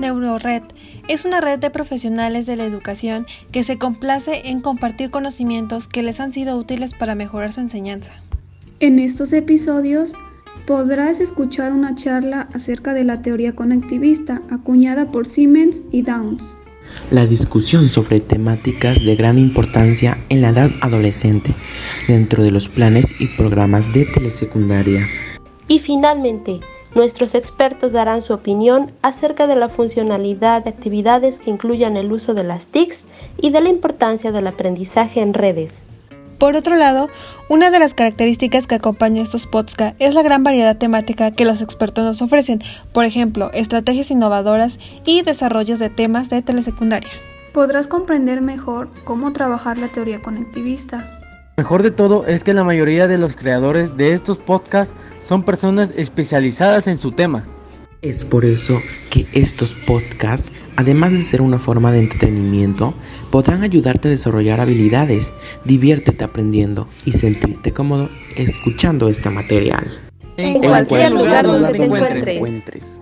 NeuroRed es una red de profesionales de la educación que se complace en compartir conocimientos que les han sido útiles para mejorar su enseñanza. En estos episodios podrás escuchar una charla acerca de la teoría conectivista acuñada por Siemens y Downs. La discusión sobre temáticas de gran importancia en la edad adolescente dentro de los planes y programas de telesecundaria. Y finalmente, Nuestros expertos darán su opinión acerca de la funcionalidad de actividades que incluyan el uso de las TICs y de la importancia del aprendizaje en redes. Por otro lado, una de las características que acompaña estos podcasts es la gran variedad temática que los expertos nos ofrecen, por ejemplo, estrategias innovadoras y desarrollos de temas de telesecundaria. Podrás comprender mejor cómo trabajar la teoría conectivista, Mejor de todo es que la mayoría de los creadores de estos podcasts son personas especializadas en su tema. Es por eso que estos podcasts, además de ser una forma de entretenimiento, podrán ayudarte a desarrollar habilidades, diviértete aprendiendo y sentirte cómodo escuchando este material. En, cualquier, lugar, donde, te encuentres.